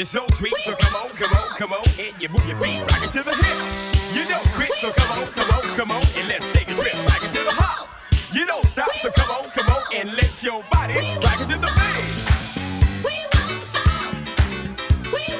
You're so sweet, so come on, come on, come on, and you move your feet rock it to the hip. You don't quit, so come on, come on, come on, and let's take a trip rock it to the hop. You don't stop, so come on, come on, and let your body rock into to the beat. We. We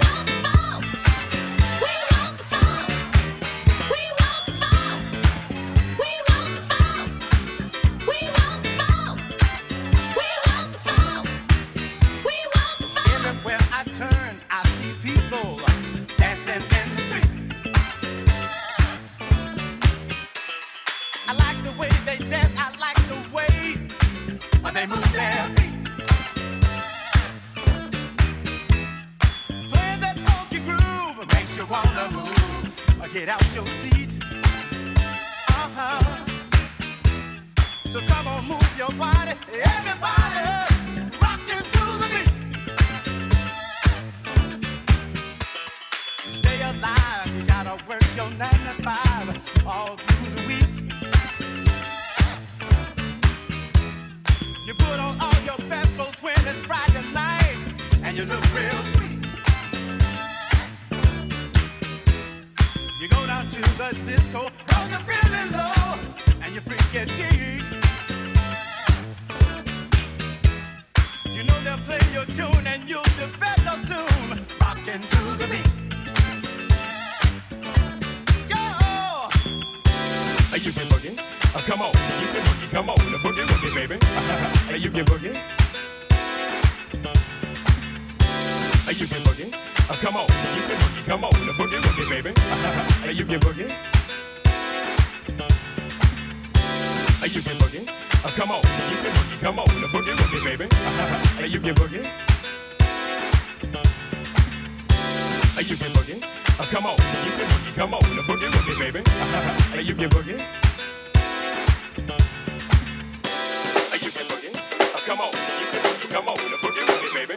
Come on, come on, the boogie woogie, baby.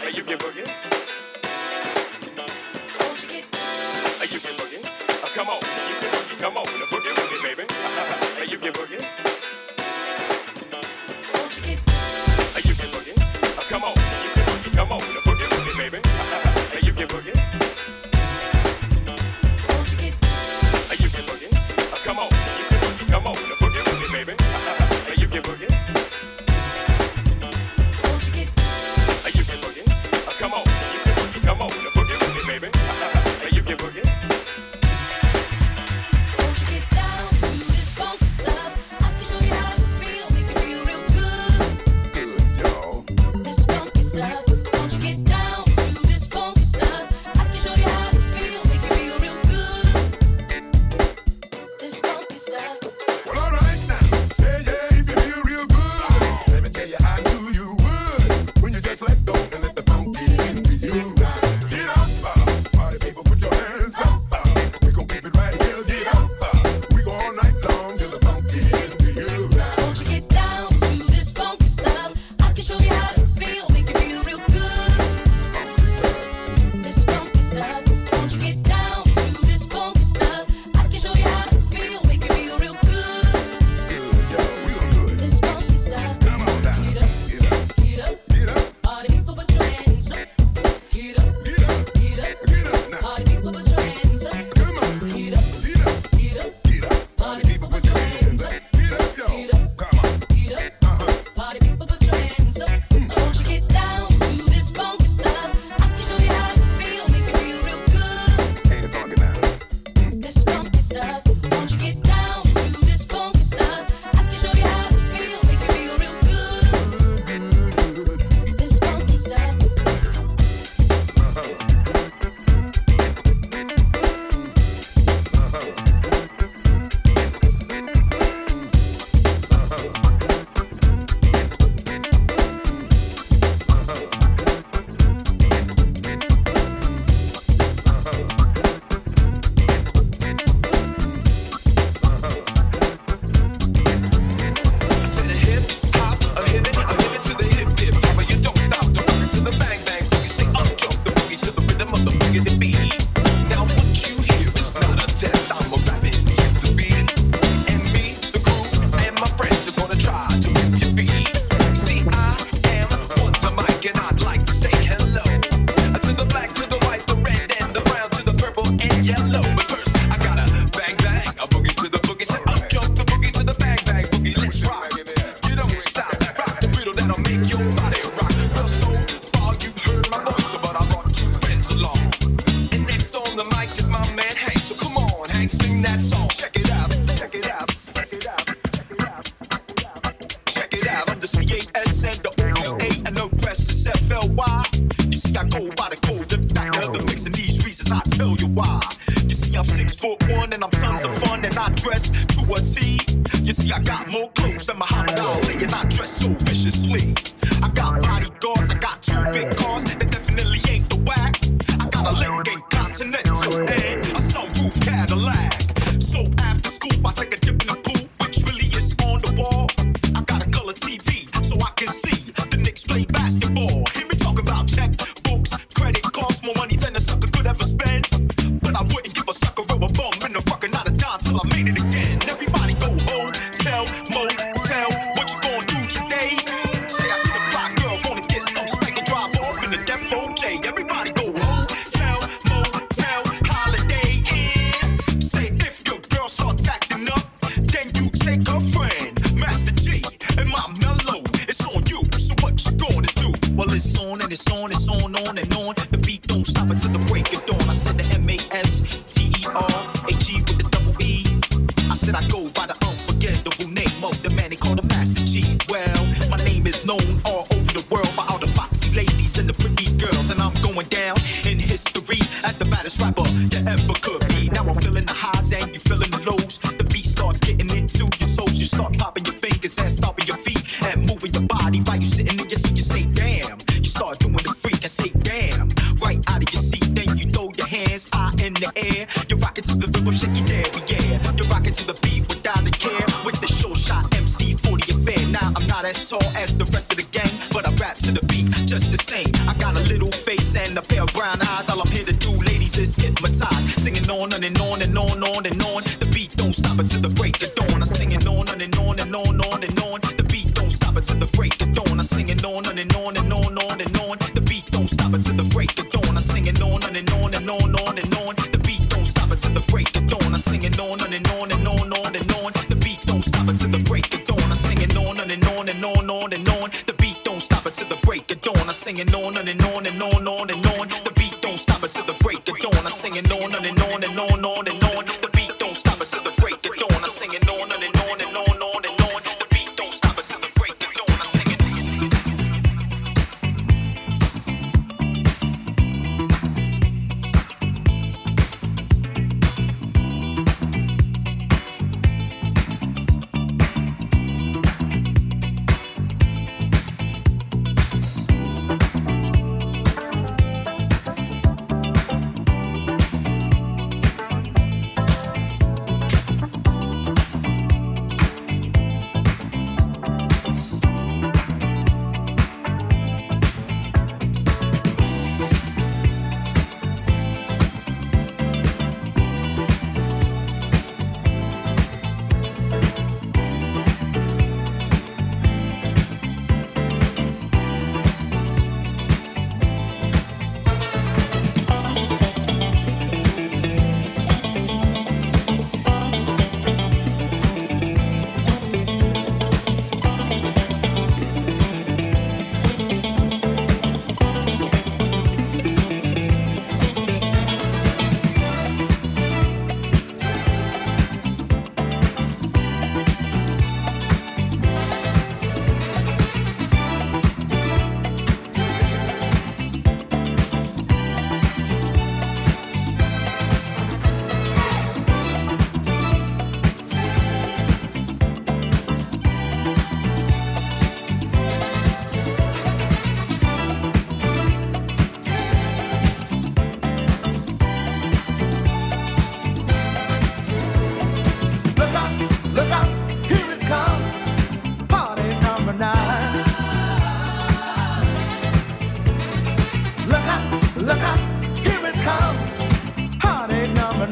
hey, you can boogie. Don't you get? Hey, you can boogie. Uh, come on. just the same. I got a little face and a pair of brown eyes. All I'm here to do, ladies, is hypnotize. Singing on and, on and on and on, on and on. The beat don't stop until the break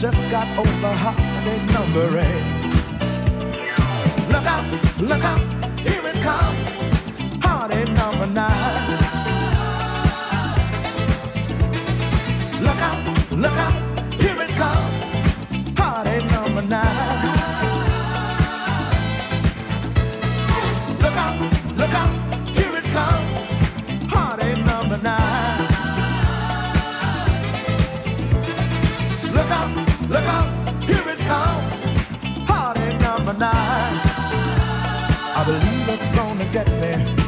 just got over heartache number eight. Look out, look out, here it comes, heartache number nine. Look out, look out. I believe it's gonna get me.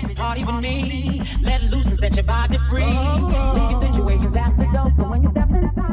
just party with me. Let loose and set your body free. Leave your situations at the door, so when you step inside.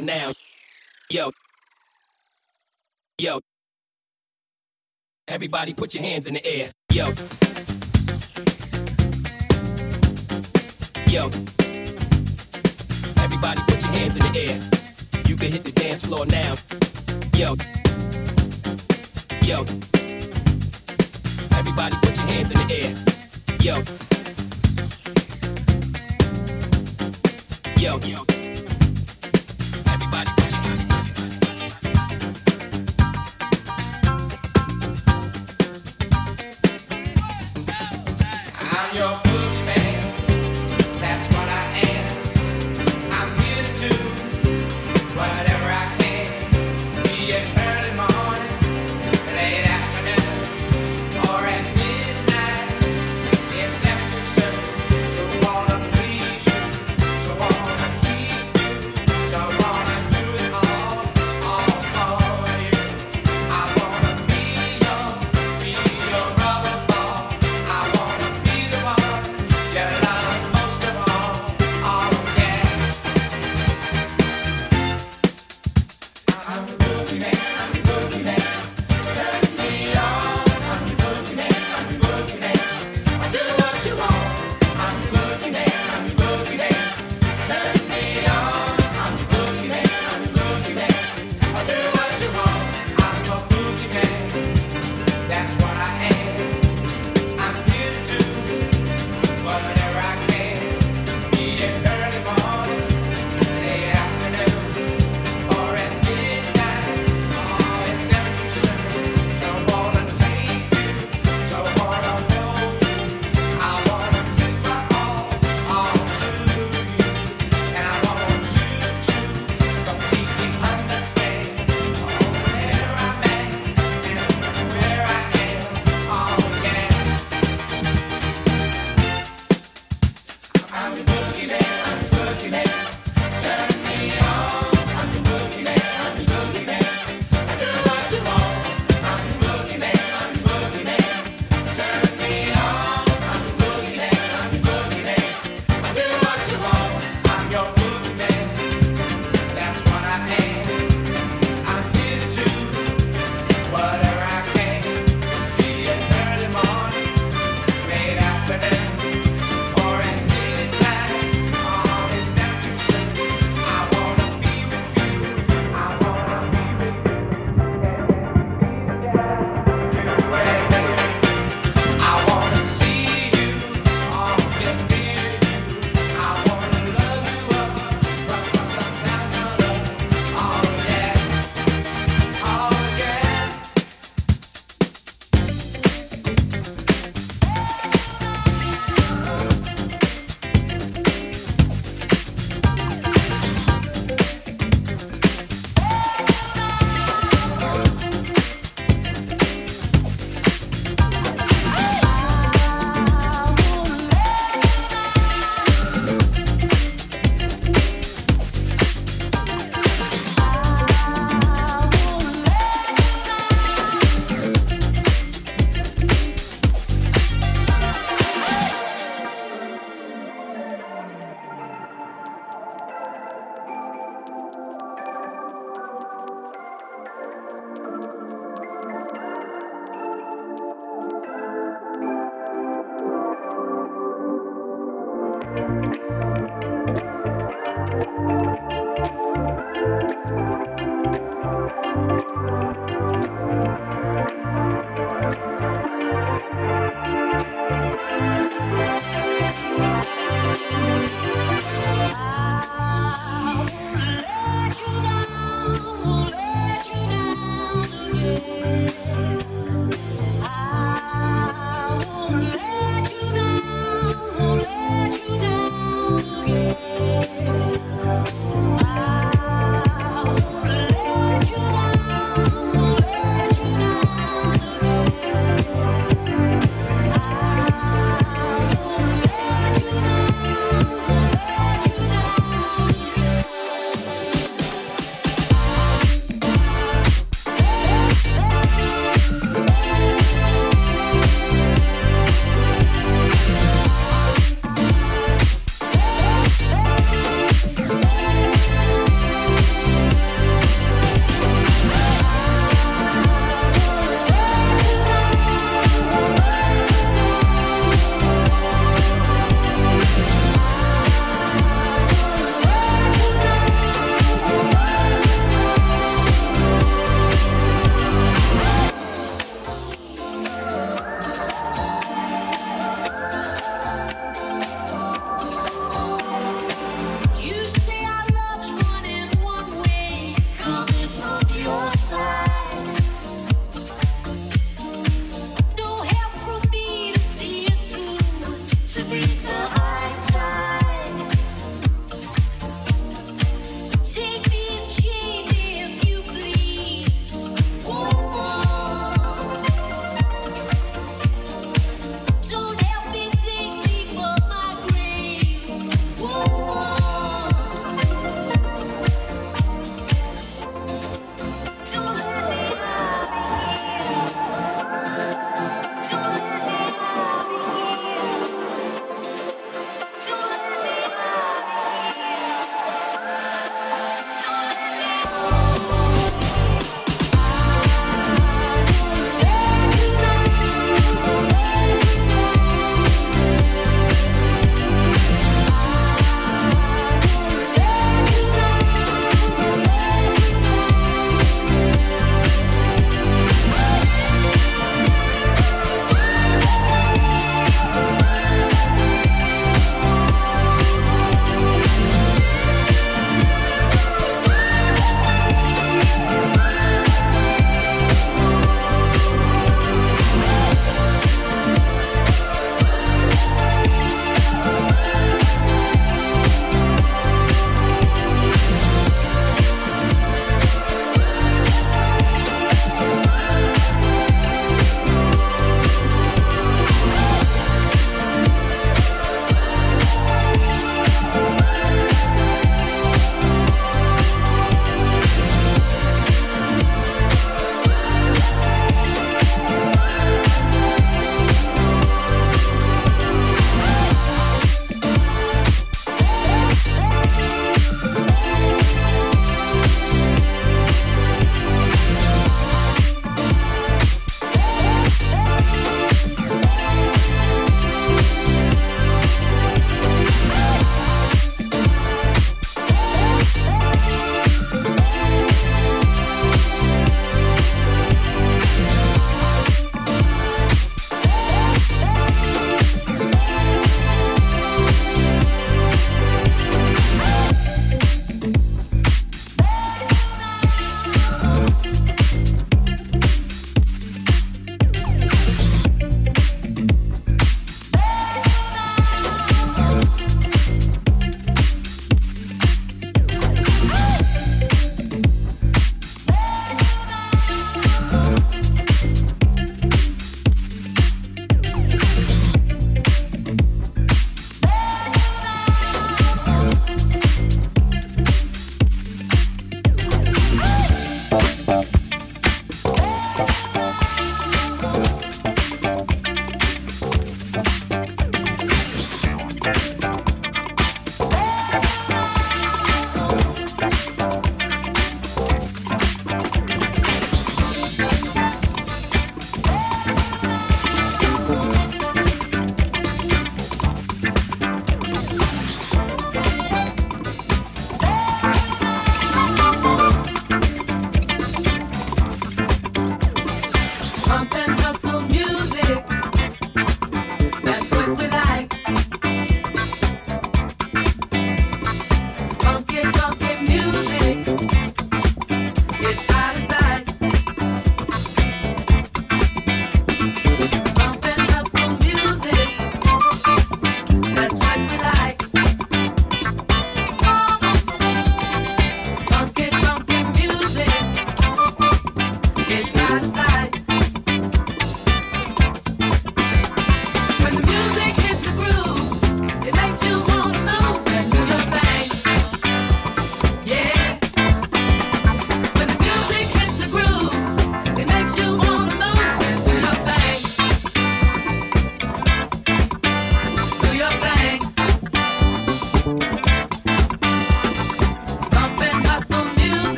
call now. Yo. Yo. Everybody put your hands in the air. Yo. Yo. Everybody put your hands in the air. You can hit the dance floor now. Yo. Yo. Everybody put your hands in the air. Yo. Yo. Yo.